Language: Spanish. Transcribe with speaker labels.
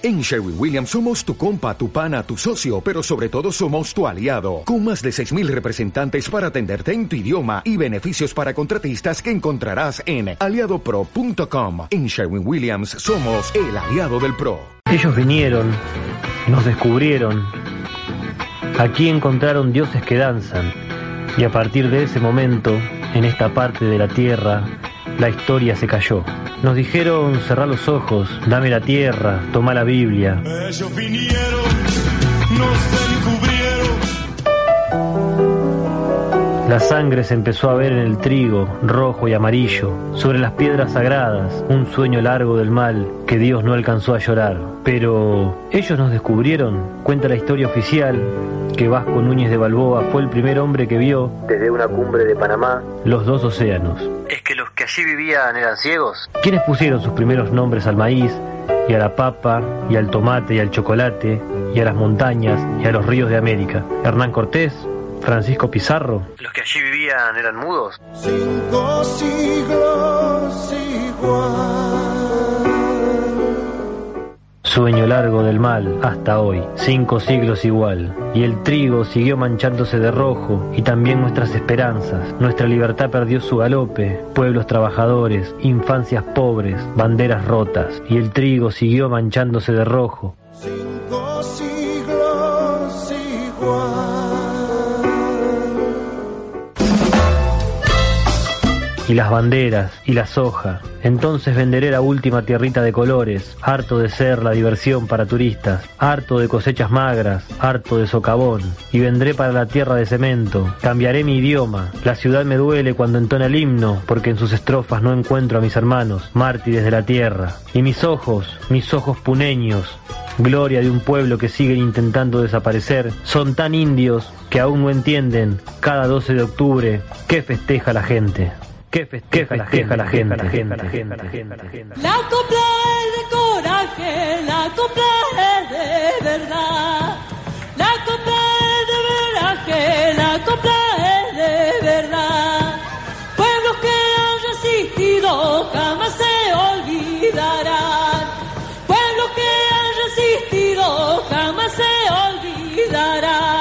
Speaker 1: En Sherwin Williams somos tu compa, tu pana, tu socio, pero sobre todo somos tu aliado, con más de 6.000 representantes para atenderte en tu idioma y beneficios para contratistas que encontrarás en aliadopro.com. En Sherwin Williams somos el aliado del PRO.
Speaker 2: Ellos vinieron, nos descubrieron, aquí encontraron dioses que danzan, y a partir de ese momento, en esta parte de la tierra, la historia se cayó. Nos dijeron cerrar los ojos, dame la tierra, toma la Biblia. Ellos
Speaker 1: vinieron,
Speaker 2: La sangre se empezó a ver en el trigo, rojo y amarillo, sobre las piedras sagradas, un sueño largo del mal que Dios no alcanzó a llorar. Pero ellos nos descubrieron, cuenta la historia oficial, que Vasco Núñez de Balboa fue el primer hombre que vio, desde una cumbre de Panamá, los dos océanos. ¿Es que los que allí vivían eran ciegos? ¿Quiénes pusieron sus primeros nombres al maíz, y a la papa, y al tomate, y al chocolate, y a las montañas, y a los ríos de América? ¿Hernán Cortés? Francisco Pizarro. ¿Los que allí vivían eran mudos?
Speaker 3: Cinco siglos igual.
Speaker 2: Sueño largo del mal hasta hoy, cinco siglos igual. Y el trigo siguió manchándose de rojo, y también nuestras esperanzas. Nuestra libertad perdió su galope, pueblos trabajadores, infancias pobres, banderas rotas. Y el trigo siguió manchándose de rojo. Cinco
Speaker 3: siglos igual.
Speaker 2: Y las banderas y la soja. Entonces venderé la última tierrita de colores, harto de ser la diversión para turistas, harto de cosechas magras, harto de socavón, y vendré para la tierra de cemento. Cambiaré mi idioma. La ciudad me duele cuando entona el himno, porque en sus estrofas no encuentro a mis hermanos, mártires de la tierra. Y mis ojos, mis ojos puneños, gloria de un pueblo que siguen intentando desaparecer, son tan indios que aún no entienden cada 12 de octubre qué festeja la gente que festeja, la gente, la gente, la gente, la gente, la gente, la gente.
Speaker 4: La copla es de coraje, la copla es de verdad. La copla es de veraje, la copla es de verdad. Pueblos que han resistido jamás se olvidarán. Pueblos que han resistido jamás se olvidarán.